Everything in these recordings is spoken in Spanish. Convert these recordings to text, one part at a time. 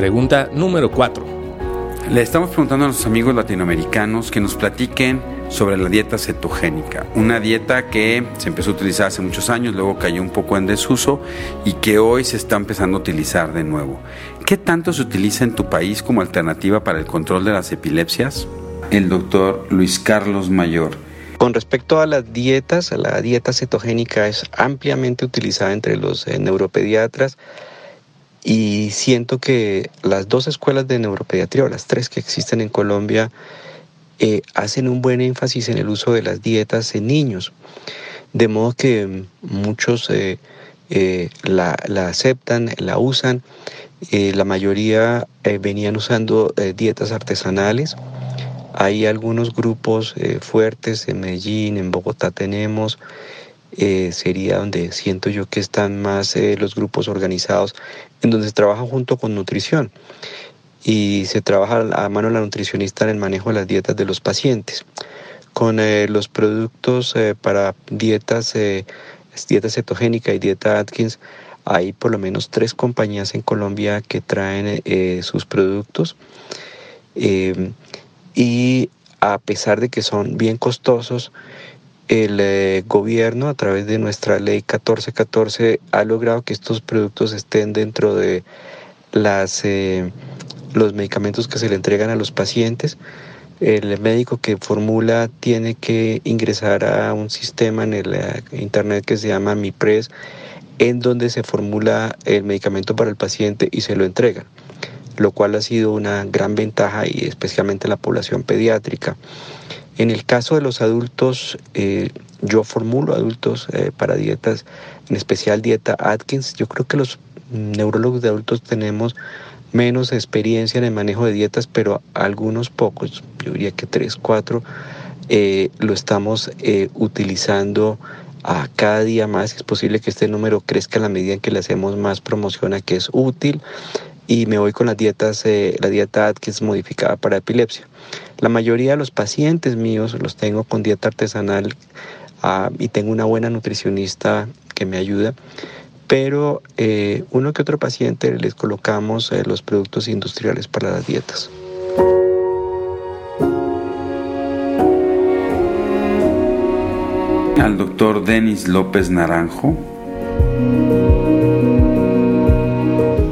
Pregunta número 4. Le estamos preguntando a nuestros amigos latinoamericanos que nos platiquen sobre la dieta cetogénica, una dieta que se empezó a utilizar hace muchos años, luego cayó un poco en desuso y que hoy se está empezando a utilizar de nuevo. ¿Qué tanto se utiliza en tu país como alternativa para el control de las epilepsias? El doctor Luis Carlos Mayor. Con respecto a las dietas, la dieta cetogénica es ampliamente utilizada entre los eh, neuropediatras y siento que las dos escuelas de neuropediatría, o las tres que existen en Colombia, eh, hacen un buen énfasis en el uso de las dietas en niños. De modo que muchos eh, eh, la, aceptan, la usan. la mayoría venían usando dietas artesanales. Hay algunos grupos fuertes en Medellín, en Bogotá tenemos. Sería donde siento yo que están más los grupos organizados en donde se trabaja junto con nutrición y se trabaja a mano la nutricionista en el manejo de las dietas de los pacientes. Con eh, los productos eh, para dietas, eh, dieta cetogénica y dieta Atkins, hay por lo menos tres compañías en Colombia que traen sus productos y a pesar de que son bien costosos, el gobierno a través de nuestra ley 1414 ha logrado que estos productos estén dentro de las los medicamentos que se le entregan a los pacientes. El médico que formula tiene que ingresar a un sistema en el eh, internet que se llama MiPres, en donde se formula el medicamento para el paciente y se lo entregan, lo cual ha sido una gran ventaja y especialmente en la población pediátrica. En el caso de los adultos, eh, yo formulo adultos eh, para dietas, en especial dieta Atkins. Yo creo que los neurólogos de adultos tenemos menos experiencia en el manejo de dietas, pero algunos pocos, yo diría que tres, cuatro, eh, lo estamos utilizando a cada día más. Es posible que este número crezca a la medida en que le hacemos más promoción a que es útil. Y me voy con las dietas, eh, la dieta es modificada para epilepsia. La mayoría de los pacientes míos los tengo con dieta artesanal ah, y tengo una buena nutricionista que me ayuda pero eh, uno que otro paciente les colocamos eh, los productos industriales para las dietas. Al doctor Denis López Naranjo.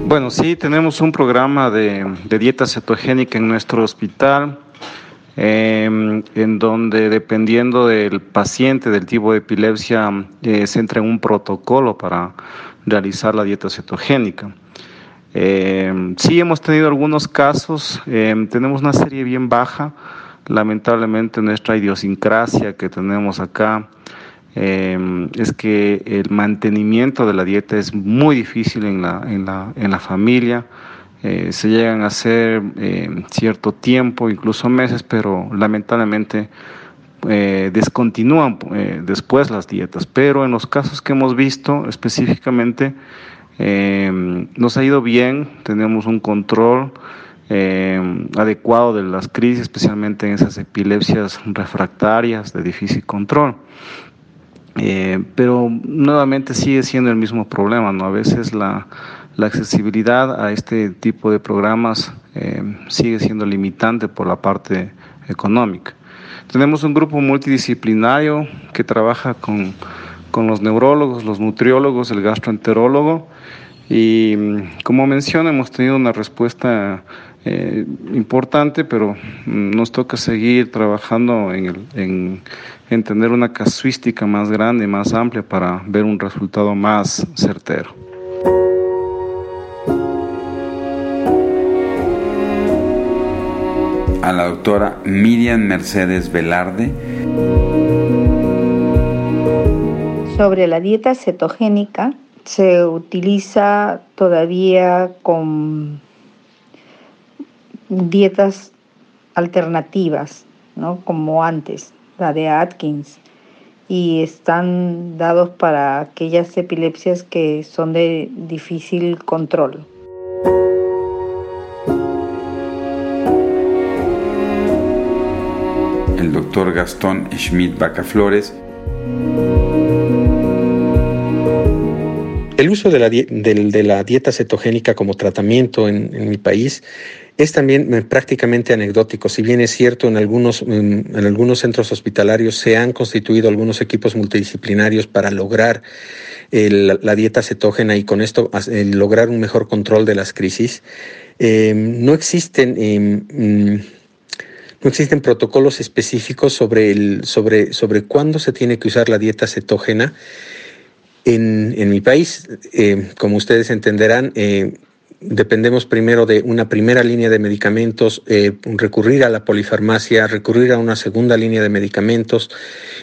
Bueno, sí, tenemos un programa de, dieta cetogénica en nuestro hospital. Em, en donde dependiendo del paciente, del tipo de epilepsia, eh, se entra en un protocolo para realizar la dieta cetogénica. Eh, sí hemos tenido algunos casos, eh, tenemos una serie bien baja, lamentablemente nuestra idiosincrasia que tenemos acá eh, es que el mantenimiento de la dieta es muy difícil en la, en la, en la familia. se llegan a hacer cierto tiempo, incluso meses, pero lamentablemente eh, descontinúan eh, después las dietas, pero en los casos que hemos visto específicamente eh, nos ha ido bien, tenemos un control adecuado de las crisis, especialmente en esas epilepsias refractarias de difícil control. Pero nuevamente sigue siendo el mismo problema, ¿no? A veces la, la accesibilidad a este tipo de programas sigue siendo limitante por la parte económica. Tenemos un grupo multidisciplinario que trabaja con, los neurólogos, los nutriólogos, el gastroenterólogo y mm, como mencioné hemos tenido una respuesta eh, importante, pero mm, nos toca seguir trabajando en, en, en tener una casuística más grande, más amplia para ver un resultado más certero. a la doctora Miriam Mercedes Velarde. Sobre la dieta cetogénica, se utiliza todavía con dietas alternativas, ¿no? como antes, la de Atkins, y están dados para aquellas epilepsias que son de difícil control. el doctor Gastón Schmidt Bacaflores. El uso de la, dieta cetogénica como tratamiento en, mi país es también eh, prácticamente anecdótico. Si bien es cierto, en algunos, en, algunos centros hospitalarios se han constituido algunos equipos multidisciplinarios para lograr la dieta cetógena y con esto lograr un mejor control de las crisis, eh, no existen... Mm, no existen protocolos específicos sobre, sobre, sobre cuándo se tiene que usar la dieta cetógena. En, mi país, eh, como ustedes entenderán, eh, dependemos primero de una primera línea de medicamentos, eh, recurrir a la polifarmacia, recurrir a una segunda línea de medicamentos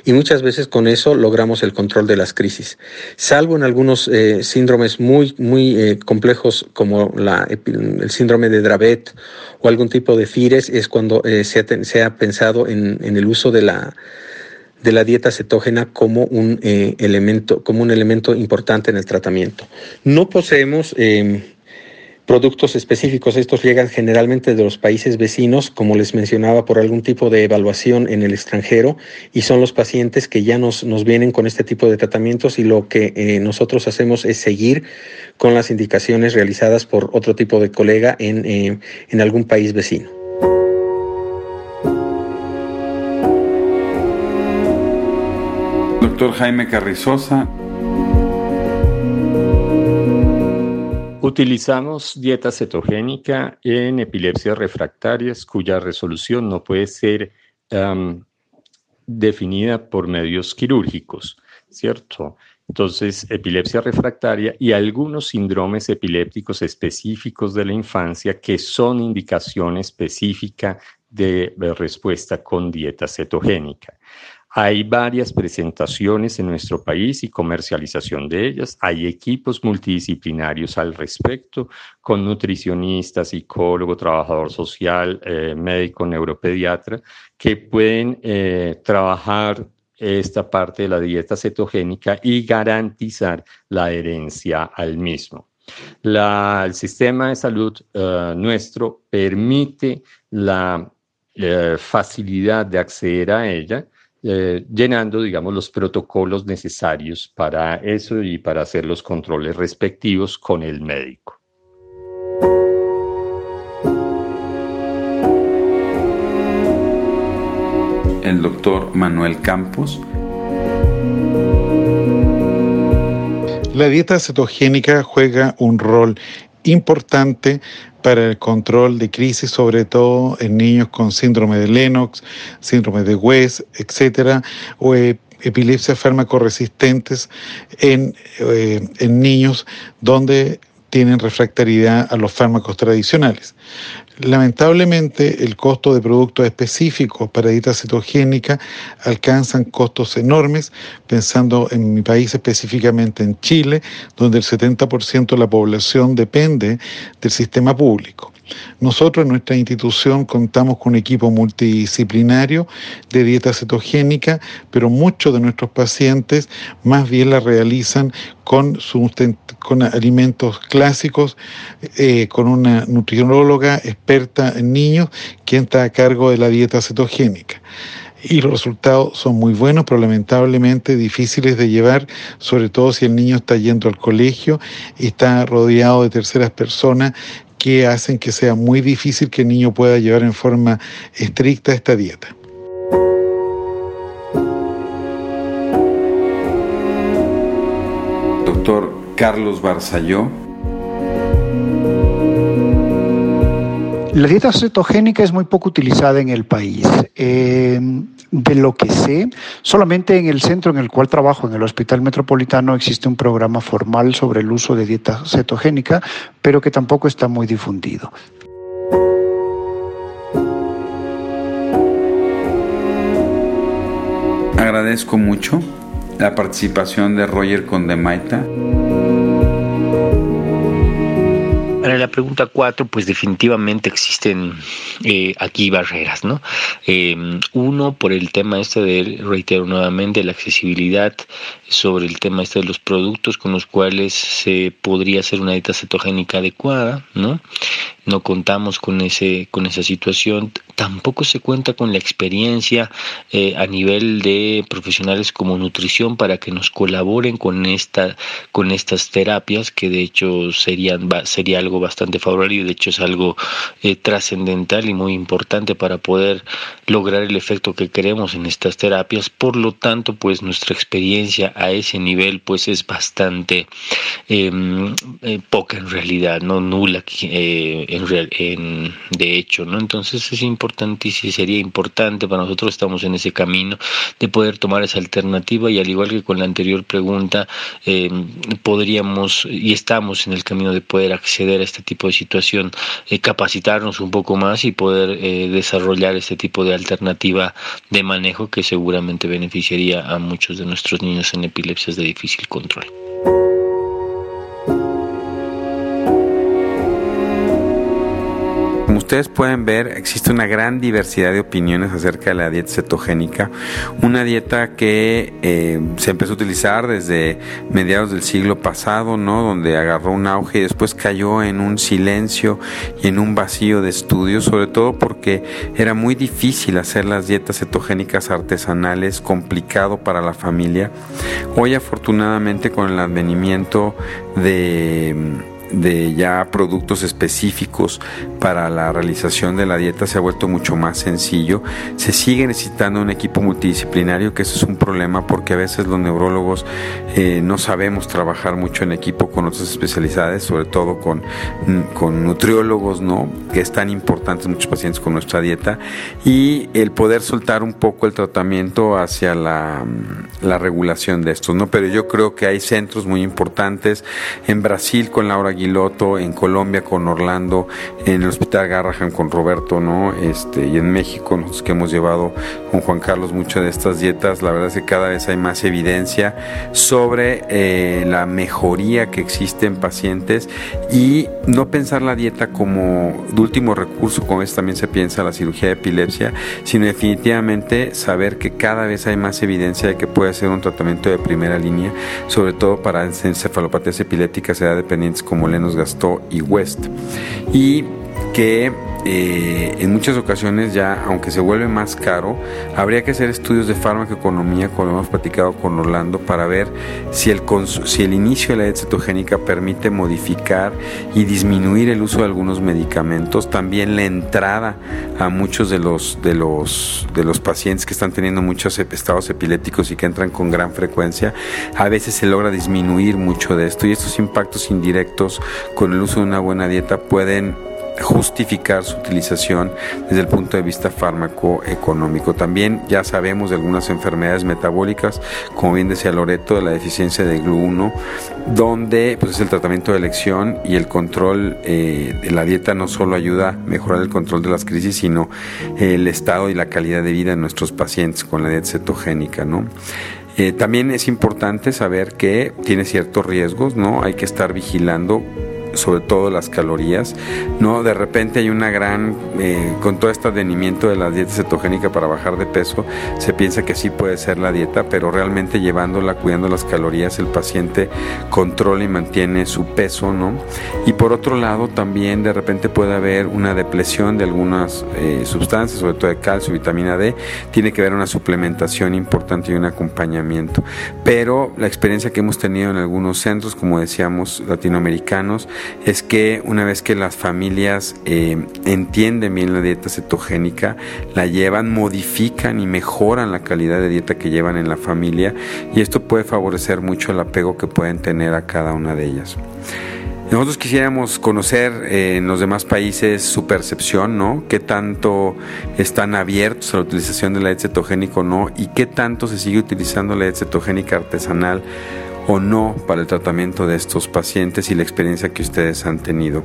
y muchas veces con eso logramos el control de las crisis. Salvo en algunos síndromes muy, muy complejos como el síndrome de Dravet o algún tipo de FIRES, es cuando se ha, pensado en, en, el uso de la de la dieta cetógena como un elemento como un elemento importante en el tratamiento. No poseemos productos específicos. Estos llegan generalmente de los países vecinos, como les mencionaba, por algún tipo de evaluación en el extranjero y son los pacientes que ya nos, nos vienen con este tipo de tratamientos y lo que eh, nosotros hacemos es seguir con las indicaciones realizadas por otro tipo de colega en, eh, en algún país vecino. Jaime Carrizosa, Utilizamos dieta cetogénica en epilepsias refractarias cuya resolución no puede ser definida por medios quirúrgicos, ¿cierto? Entonces, epilepsia refractaria y algunos síndromes epilépticos específicos de la infancia que son indicación específica de respuesta con dieta cetogénica. Hay varias presentaciones en nuestro país y comercialización de ellas. Hay equipos multidisciplinarios al respecto, con nutricionistas, psicólogo, trabajador social, eh, médico, neuropediatra, que pueden eh, trabajar esta parte de la dieta cetogénica y garantizar la adherencia al mismo. el sistema de salud eh, nuestro permite la facilidad de acceder a ella eh, llenando, digamos, los protocolos necesarios para eso y para hacer los controles respectivos con el médico. El doctor Manuel Campos. La dieta cetogénica juega un rol importante para el control de crisis, sobre todo en niños con síndrome de Lennox, síndrome de West, etcétera, o epilepsias fármaco-resistentes en, eh, en niños donde tienen refractariedad a los fármacos tradicionales. Lamentablemente, el costo de productos específicos para dieta cetogénica alcanzan costos enormes, pensando en mi país específicamente en Chile, donde el 70% de la población depende del sistema público. Nosotros en nuestra institución contamos con un equipo multidisciplinario de dieta cetogénica, pero muchos de nuestros pacientes más bien la realizan con, alimentos clásicos, eh, con una nutrióloga experta en niños, quien está a cargo de la dieta cetogénica. Y los resultados son muy buenos, pero lamentablemente difíciles de llevar, sobre todo si el niño está yendo al colegio y está rodeado de terceras personas que hacen que sea muy difícil que el niño pueda llevar en forma estricta esta dieta. Doctor Carlos Barzalló. La dieta cetogénica es muy poco utilizada en el país. Eh, de lo que sé, solamente en el centro en el cual trabajo, en el Hospital Metropolitano, existe un programa formal sobre el uso de dieta cetogénica, pero que tampoco está muy difundido. Agradezco mucho la participación de Roger Condemaita. Pregunta cuatro, pues definitivamente existen eh, aquí barreras, ¿no? Em, uno, por el tema este de, reitero nuevamente, la accesibilidad sobre el tema este de los productos con los cuales se podría hacer una dieta cetogénica adecuada, ¿no? No contamos con, ese, con esa situación. tampoco se cuenta con la experiencia eh, a nivel de profesionales como nutrición para que nos colaboren con esta con estas terapias que de hecho serían sería algo bastante favorable y de hecho es algo eh, trascendental y muy importante para poder lograr el efecto que queremos en estas terapias por lo tanto pues nuestra experiencia a ese nivel pues es bastante em, eh, poca en realidad no nula en, en de hecho no entonces es importante importante y sería importante para nosotros, estamos en ese camino de poder tomar esa alternativa y al igual que con la anterior pregunta, eh, podríamos y estamos en el camino de poder acceder a este tipo de situación, eh, capacitarnos un poco más y poder eh, desarrollar este tipo de alternativa de manejo que seguramente beneficiaría a muchos de nuestros niños en epilepsias de difícil control. Ustedes pueden ver, existe una gran diversidad de opiniones acerca de la dieta cetogénica, una dieta que eh, se empezó a utilizar desde mediados del siglo pasado, ¿no? Donde agarró un auge y después cayó en un silencio y en un vacío de estudios, sobre todo porque era muy difícil hacer las dietas cetogénicas artesanales, complicado para la familia. Hoy afortunadamente con el advenimiento de de ya productos específicos para la realización de la dieta se ha vuelto mucho más sencillo. Se sigue necesitando un equipo multidisciplinario, que eso es un problema porque a veces los neurólogos eh, no sabemos trabajar mucho en equipo con otras especialidades, sobre todo con, con nutriólogos, ¿no? que es tan importante muchos pacientes con nuestra dieta, y el poder soltar un poco el tratamiento hacia la, la regulación de estos. ¿no? Pero yo creo que hay centros muy importantes en Brasil con Laura Aguiloto, en Colombia con Orlando, en el Hospital Garrahan con Roberto, ¿no? Este, y en México, nosotros que hemos llevado con Juan Carlos muchas de estas dietas, la verdad es que cada vez hay más evidencia sobre eh, la mejoría que existe en pacientes y no pensar la dieta como de último recurso, como es también se piensa la cirugía de epilepsia, sino definitivamente saber que cada vez hay más evidencia de que puede ser un tratamiento de primera línea, sobre todo para encefalopatías epilépticas edad dependientes como Lenos Gastó y West. Y que eh, en muchas ocasiones ya, aunque se vuelve más caro, habría que hacer estudios de farmacoeconomía, como hemos platicado con Orlando, para ver si el, si el inicio de la dieta cetogénica permite modificar y disminuir el uso de algunos medicamentos, también la entrada a muchos de los, de los, de los pacientes que están teniendo muchos estados epilépticos y que entran con gran frecuencia, a veces se logra disminuir mucho de esto y estos impactos indirectos con el uso de una buena dieta pueden justificar su utilización desde el punto de vista fármaco-económico. También ya sabemos de algunas enfermedades metabólicas, como bien decía Loreto, de la deficiencia de GLU1, donde pues, es el tratamiento de elección y el control eh, de la dieta no solo ayuda a mejorar el control de las crisis, sino el estado y la calidad de vida de nuestros pacientes con la dieta cetogénica. Eh, también es importante saber que tiene ciertos riesgos, ¿no? Hay que estar vigilando sobre todo las calorías, ¿no? De repente hay una gran, eh, con todo este advenimiento de la dieta cetogénica para bajar de peso, se piensa que sí puede ser la dieta, pero realmente llevándola, cuidando las calorías, el paciente controla y mantiene su peso, ¿no? Y por otro lado, también de repente puede haber una depresión de algunas eh, sustancias, sobre todo de calcio, vitamina D, tiene que haber una suplementación importante y un acompañamiento. Pero la experiencia que hemos tenido en algunos centros, como decíamos, latinoamericanos, es que una vez que las familias eh, entienden bien la dieta cetogénica, la llevan, modifican y mejoran la calidad de dieta que llevan en la familia y esto puede favorecer mucho el apego que pueden tener a cada una de ellas. Nosotros quisiéramos conocer eh, en los demás países su percepción, ¿no? ¿Qué tanto están abiertos a la utilización de la dieta cetogénica o no? ¿Y qué tanto se sigue utilizando la dieta cetogénica artesanal o no para el tratamiento de estos pacientes y la experiencia que ustedes han tenido.